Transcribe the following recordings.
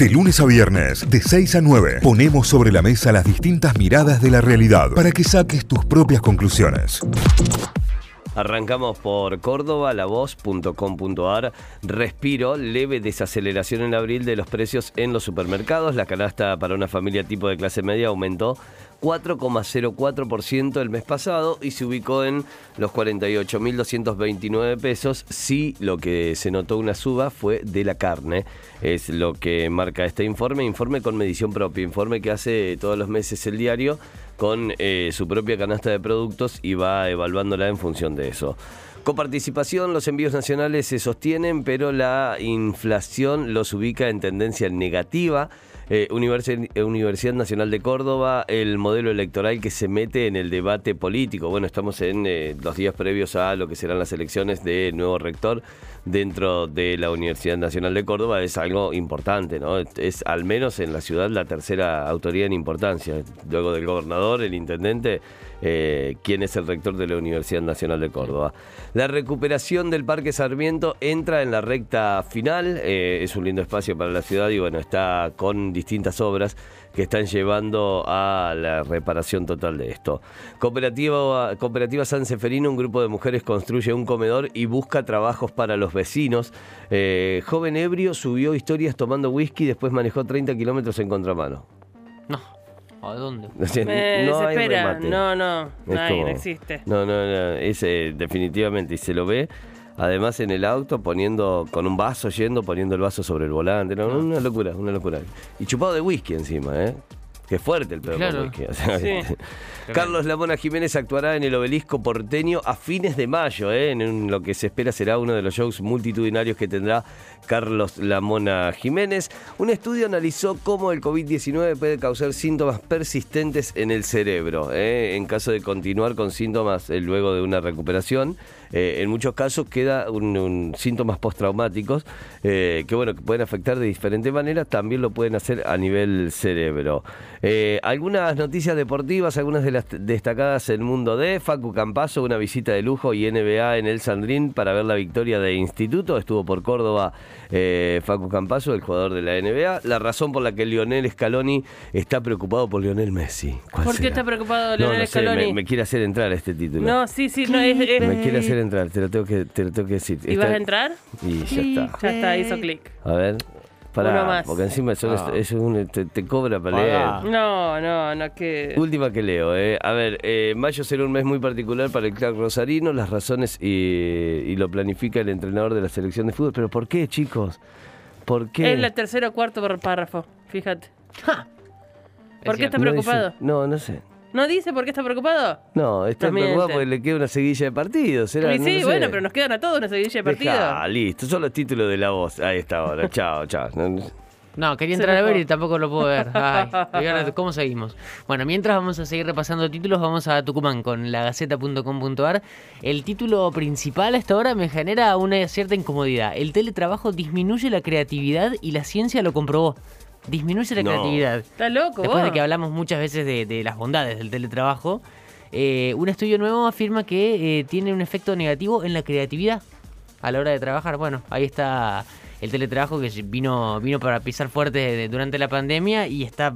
De lunes a viernes, de 6 a 9, ponemos sobre la mesa las distintas miradas de la realidad para que saques tus propias conclusiones. Arrancamos por Córdoba, lavoz.com.ar. Respiro, leve desaceleración en abril de los precios en los supermercados. La canasta para una familia tipo de clase media aumentó 4,04% el mes pasado y se ubicó en los 48.229 pesos. Sí, lo que se notó una suba fue de la carne. Es lo que marca este informe. Informe con medición propia. Informe que hace todos los meses el diario con eh, su propia canasta de productos y va evaluándola en función de eso. Con participación, los envíos nacionales se sostienen, pero la inflación los ubica en tendencia negativa. Eh, eh, Universidad Nacional de Córdoba, el modelo electoral que se mete en el debate político. Bueno, estamos en eh, los días previos a lo que serán las elecciones de nuevo rector dentro de la Universidad Nacional de Córdoba. Es algo importante, ¿no? Es al menos en la ciudad la tercera autoridad en importancia. Luego del gobernador, el intendente, quien es el rector de la Universidad Nacional de Córdoba. La recuperación del Parque Sarmiento entra en la recta final. es un lindo espacio para la ciudad y bueno, está con distintas obras que están llevando a la reparación total de esto. Cooperativa, Cooperativa San Seferino, un grupo de mujeres construye un comedor y busca trabajos para los vecinos. Eh, joven ebrio subió historias tomando whisky y después manejó 30 kilómetros en contramano. No. ¿A dónde? no hay remate. No, no, no, existe. No, no, no, ese definitivamente, y se lo ve además en el auto poniendo con un vaso yendo, poniendo el vaso sobre el volante. No, una locura, una locura. Y chupado de whisky encima, ¿eh? Qué fuerte el pedo. Carlos Lamona Jiménez actuará en el obelisco porteño a fines de mayo, ¿eh? en lo que se espera será uno de los shows multitudinarios que tendrá Carlos Lamona Jiménez. Un estudio analizó cómo el COVID-19 puede causar síntomas persistentes en el cerebro, ¿eh? en caso de continuar con síntomas eh, luego de una recuperación. Eh, en muchos casos queda un, síntomas postraumáticos eh, que bueno que pueden afectar de diferentes maneras, también lo pueden hacer a nivel cerebro. Eh, algunas noticias deportivas, algunas de las destacadas en el mundo de Facu Campazo, una visita de lujo y NBA en el Sandrín para ver la victoria de Instituto, estuvo por Córdoba Facu Campazo, el jugador de la NBA. La razón por la que Lionel Scaloni está preocupado por Lionel Messi. ¿Por qué está preocupado Lionel Scaloni? me, quiere hacer entrar a este título. No, sí, sí, no, es, me quiere hacer entrar, te lo tengo que, te lo tengo que decir. ¿Y vas a entrar? Y ya está. Ya está, hizo clic. A ver. Para, más. porque encima eso ah. es un, te, cobra para leer. No, no, no, que... Última que leo, eh. A ver, eh, mayo será un mes muy particular para el club rosarino, las razones y, lo planifica el entrenador de la selección de fútbol. Pero ¿por qué, chicos? ¿Por qué? Es la tercera o cuarto párrafo, fíjate. ¿Por qué está preocupado? no, no sé. ¿No dice por qué está preocupado? No, está preocupado porque le queda una seguilla de partidos. Sí, sí bueno, pero nos quedan a todos una seguilla de partidos. Ah, listo, son los títulos de la voz. Ahí está ahora. chao, chao. No, quería entrar a ver y tampoco lo puedo ver. Ay, ¿Cómo seguimos? Bueno, mientras vamos a seguir repasando títulos, vamos a Tucumán con lagaceta.com.ar. El título principal hasta ahora me genera una cierta incomodidad. El teletrabajo disminuye la creatividad y la ciencia lo comprobó disminuye la creatividad. Está loco. Después de que hablamos muchas veces de, las bondades del teletrabajo, eh, un estudio nuevo afirma que eh, tiene un efecto negativo en la creatividad a la hora de trabajar. Bueno, ahí está el teletrabajo que vino, vino para pisar fuerte durante la pandemia y está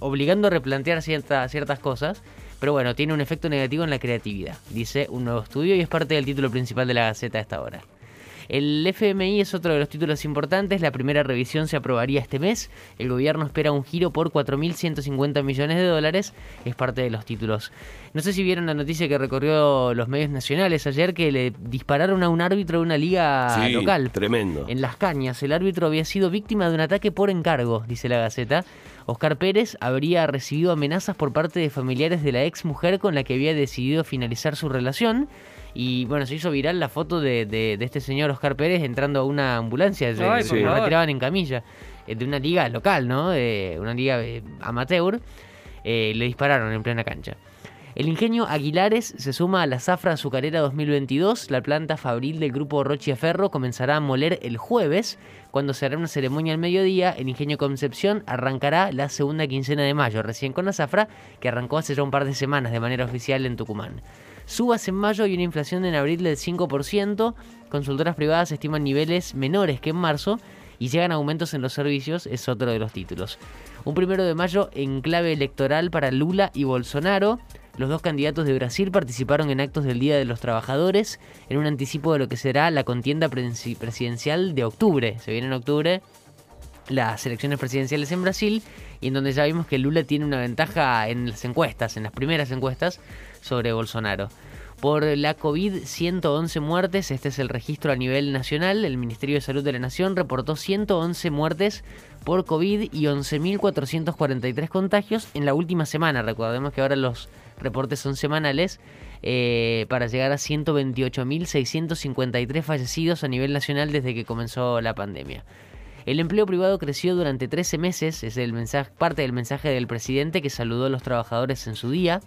obligando a replantear ciertas ciertas cosas. Pero bueno, tiene un efecto negativo en la creatividad, dice un nuevo estudio y es parte del título principal de la Gaceta a esta hora. El FMI es otro de los títulos importantes. La primera revisión se aprobaría este mes. El gobierno espera un giro por 4.150 millones de dólares. Es parte de los títulos. No sé si vieron la noticia que recorrió los medios nacionales ayer que le dispararon a un árbitro de una liga sí, local. Tremendo. En Las Cañas. El árbitro había sido víctima de un ataque por encargo, dice la Gaceta. Oscar Pérez habría recibido amenazas por parte de familiares de la ex mujer con la que había decidido finalizar su relación. Y bueno, se hizo viral la foto de, de, este señor Oscar Pérez entrando a una ambulancia, lo retiraban en camilla, eh, de una liga local, ¿no? De una liga eh, amateur. Eh, le dispararon en plena cancha. El ingenio Aguilares se suma a la Zafra Azucarera 2022. La planta fabril del grupo Rochia Ferro comenzará a moler el jueves, cuando se hará una ceremonia al mediodía. El ingenio Concepción arrancará la segunda quincena de mayo, recién con la Zafra, que arrancó hace ya un par de semanas de manera oficial en Tucumán. Subas en mayo y una inflación en abril del 5%. Consultoras privadas estiman niveles menores que en marzo. y llegan aumentos en los servicios, es otro de los títulos. Un primero de mayo en clave electoral para Lula y Bolsonaro. Los dos candidatos de Brasil participaron en actos del Día de los Trabajadores en un anticipo de lo que será la contienda presidencial de octubre. Se viene en octubre las elecciones presidenciales en Brasil y en donde ya vimos que Lula tiene una ventaja en las encuestas, en las primeras encuestas sobre Bolsonaro. Por la COVID, 111 muertes, este es el registro a nivel nacional. El Ministerio de Salud de la Nación reportó 111 muertes por COVID y 11.443 contagios en la última semana. Recordemos que ahora los reportes son semanales. Eh, para llegar a 128.653 fallecidos a nivel nacional desde que comenzó la pandemia. El empleo privado creció durante 13 meses, es el mensaje, parte del mensaje del presidente que saludó a los trabajadores en su día.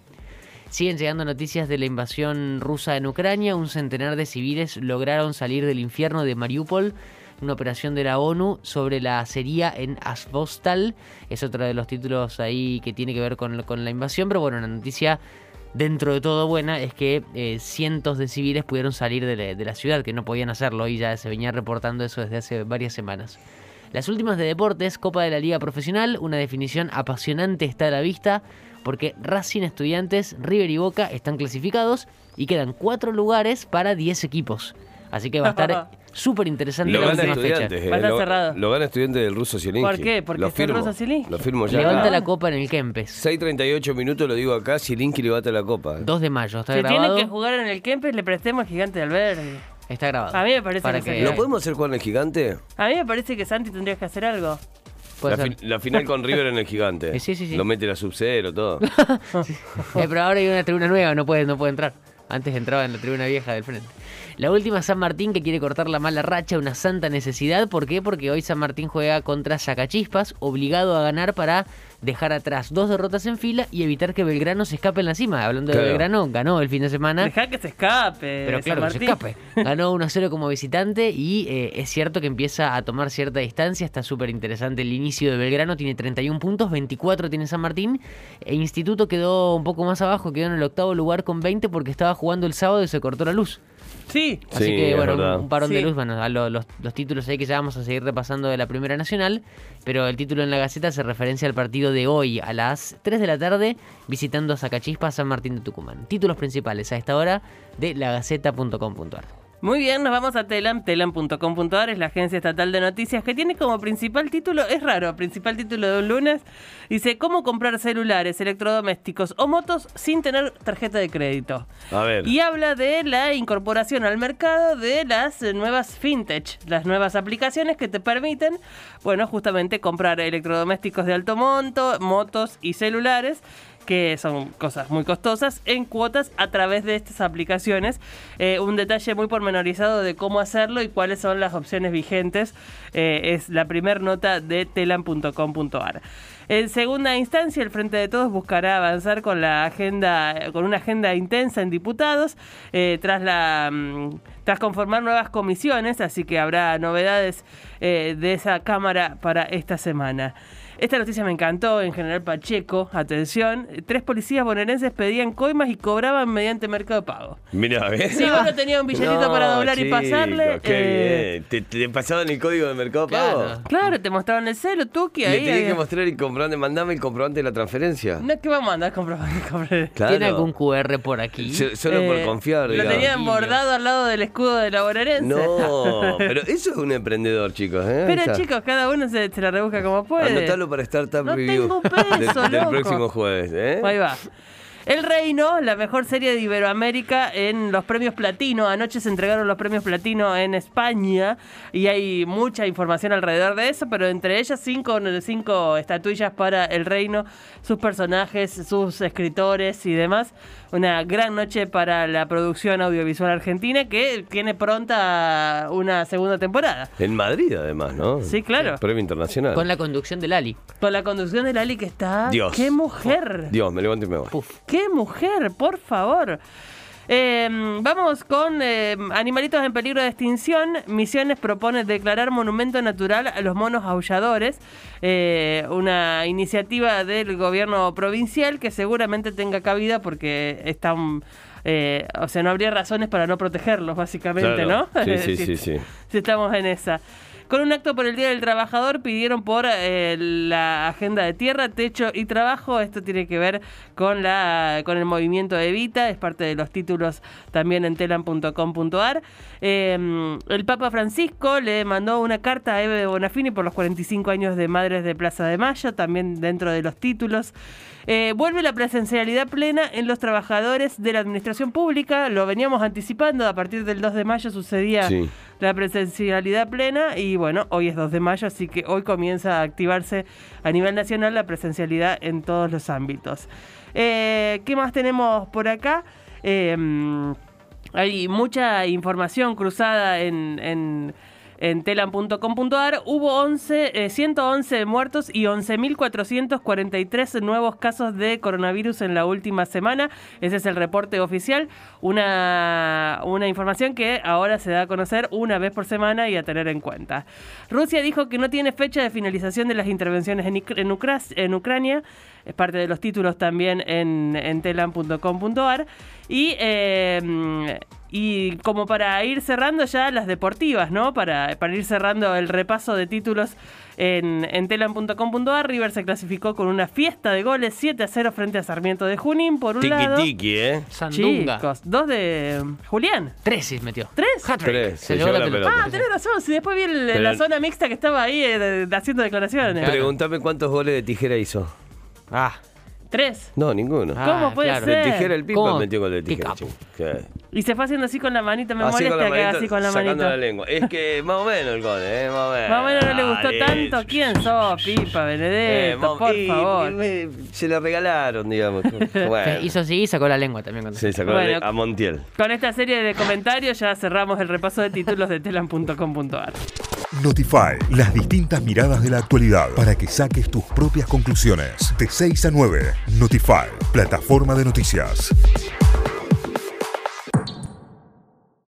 Siguen llegando noticias de la invasión rusa en Ucrania. Un centenar de civiles lograron salir del infierno de Mariupol. Una operación de la ONU sobre la acería en Azovstal. Es otro de los títulos ahí que tiene que ver con, la invasión. Pero bueno, una noticia dentro de todo buena es que eh, cientos de civiles pudieron salir de la, ciudad, que no podían hacerlo y ya se venía reportando eso desde hace varias semanas. Las últimas de deportes, Copa de la Liga Profesional, una definición apasionante está a la vista porque Racing Estudiantes, River y Boca están clasificados y quedan cuatro lugares para 10 equipos. Así que va a estar súper interesante lo la última fecha. estudiantes, Va a eh, estar lo, cerrado. lo gana estudiante del ruso Zielinski. ¿Por qué? Porque lo está el firmo, ruso Zielinski. Lo firmo ya. Levanta acá. la copa en el Kempes. 6.38 minutos, lo digo acá, Zielinski levanta la copa. 2 de mayo, está Si grabado. tienen que jugar en el Kempes, le prestemos al gigante de Alberdi. Está grabado. A mí me parece Para que que. ¿Lo podemos hacer jugar en el gigante? A mí me parece que Santi tendría que hacer algo. puede La, ser. fi- la final con River en el gigante. Sí, sí, sí. Lo mete la sub-zero, todo. Eh, pero ahora hay una tribuna nueva, no puede, no puede entrar. Antes entraba en la tribuna vieja del frente. La última San Martín que quiere cortar la mala racha, una santa necesidad. ¿Por qué? Porque hoy San Martín juega contra Sacachispas, obligado a ganar para dejar atrás dos derrotas en fila y evitar que Belgrano se escape en la cima. Hablando de. Belgrano, ganó el fin de semana. Deja que se escape. Pero San claro, que se escape. Ganó 1-0 como visitante y eh, es cierto que empieza a tomar cierta distancia. Está súper interesante el inicio de Belgrano. Tiene 31 puntos, 24 tiene San Martín. E Instituto quedó un poco más abajo, quedó en el octavo lugar con 20 porque estaba jugando el sábado y se cortó la luz. Sí. Así Sí, que es bueno, un, verdad. un parón de luz. Bueno, a lo- los, los títulos ahí que ya vamos a seguir repasando de la Primera Nacional. Pero el título en la Gaceta se referencia al partido de hoy a las 3 de la tarde, visitando a Sacachispa, San Martín de Tucumán. Títulos principales a esta hora de lagaceta.com.ar. Muy bien, nos vamos a Telam, telam.com.ar, es la agencia estatal de noticias que tiene como principal título, es raro, principal título de un lunes, dice cómo comprar celulares, electrodomésticos o motos sin tener tarjeta de crédito. A ver. Y habla de la incorporación al mercado de las nuevas fintech, las nuevas aplicaciones que te permiten, bueno, justamente comprar electrodomésticos de alto monto, motos y celulares que son cosas muy costosas, en cuotas a través de estas aplicaciones. Eh, un detalle muy pormenorizado de cómo hacerlo y cuáles son las opciones vigentes eh, es la primera nota de telam.com.ar. En segunda instancia, el Frente de Todos buscará avanzar con la agenda, con una agenda intensa en diputados, eh, tras mm, tras conformar nuevas comisiones, así que habrá novedades de esa cámara para esta semana. Esta noticia me encantó en General Pacheco. Atención, tres policías bonaerenses pedían coimas y cobraban mediante Mercado Pago. Mira, ¿ves? Si uno tenía un billetito para doblar y pasarle, Qué eh, bien. ¿Te, te pasaban el código de Mercado Pago? Claro. Claro, te mostraban el celo, Tuki, Le ahí. tenés que ahí. mostrar el comprobante, mandame el comprobante de la transferencia. No es que vamos a andar comprobando. comprobando. Claro. ¿Tiene algún QR por aquí? So- Solo por Eh, confiar, Lo digamos. tenían bordado al lado del escudo de la bonaerense. No, pero eso es un emprendedor, chicos. ¿eh? Pero chicos, cada uno se, se la rebusca como puede. Anotalo para Startup No Review tengo peso, del, del loco. próximo jueves. ¿eh? Ahí va. El Reino, la mejor serie de Iberoamérica en los premios Platino. Anoche se entregaron los premios Platino en España y hay mucha información alrededor de eso, pero entre ellas cinco, cinco estatuillas para El Reino, sus personajes, sus escritores y demás. Una gran noche para la producción audiovisual argentina que tiene pronta una segunda temporada. En Madrid, además, ¿no? Sí, claro. Premio internacional. Con la conducción de Lali. Con la conducción de Lali que está... Dios. ¡Qué mujer! Dios, me levanto y me voy. Puf. ¡Qué mujer, por favor! Eh, vamos con eh, animalitos en peligro de extinción. Misiones propone declarar monumento natural a los monos aulladores. Eh, una iniciativa del gobierno provincial que seguramente tenga cabida porque están. eh, o sea, no habría razones para no protegerlos, básicamente, Claro. ¿no? Sí, sí, sí, sí. si estamos en esa. Con un acto por el Día del Trabajador pidieron por eh, la agenda de tierra, techo y trabajo. Esto tiene que ver con, la, con el movimiento Evita, es parte de los títulos también en telan.com.ar. Eh, el Papa Francisco le mandó una carta a Eve Bonafini por los 45 años de Madres de Plaza de Mayo, también dentro de los títulos. Eh, vuelve la presencialidad plena en los trabajadores de la administración pública, lo veníamos anticipando, a partir del 2 de mayo sucedía Sí. La presencialidad plena y bueno, hoy es 2 de mayo, así que hoy comienza a activarse a nivel nacional la presencialidad en todos los ámbitos. Eh, ¿Qué más tenemos por acá? Eh, hay mucha información cruzada en, en, en telam.com.ar. Hubo 11, eh, 111 muertos y 11.443 nuevos casos de coronavirus en la última semana. Ese es el reporte oficial. Una, información que ahora se da a conocer una vez por semana y a tener en cuenta. Rusia dijo que no tiene fecha de finalización de las intervenciones en Ucrania. Es parte de los títulos también en, en telam.com.ar. Y, eh, y como para ir cerrando ya las deportivas, ¿no? Para, para ir cerrando el repaso de títulos en, en telam.com.ar, River se clasificó con una fiesta de goles 7 a 0 frente a Sarmiento de Junín, por un Tiki lado. tiki, ¿eh? Sandunga. Chicos, dos de Julián. Tres sí metió. ¿Tres? Tres, Se se llevó la la pelota. pelota. Ah, tenés razón. Si después vi el- Pero la el- zona mixta que estaba ahí eh, haciendo declaraciones. Claro. Pregúntame cuántos goles de tijera hizo. Ah, Tres. No, ninguno. Ah, ¿Cómo puede claro. de ser? tijera el pipa metió gol de Qué tijera. Y se fue haciendo así con la manita. Me Así molesta la que haga así con la manita. la lengua. Es que más o menos el gol, ¿eh? Más o menos. Más o menos no le gustó Dale. tanto. ¿Quién sos, Pipa, Eh, Benedetto? más- por y- favor. se le regalaron, digamos. Bueno. hizo así y sacó la lengua también. Cuando Sí, sacó Bueno. a Montiel. Con esta serie de comentarios ya cerramos el repaso de títulos de telam.com.ar. Notify, las distintas miradas de la actualidad para que saques tus propias conclusiones. De 6 a 9, Notify, plataforma de noticias.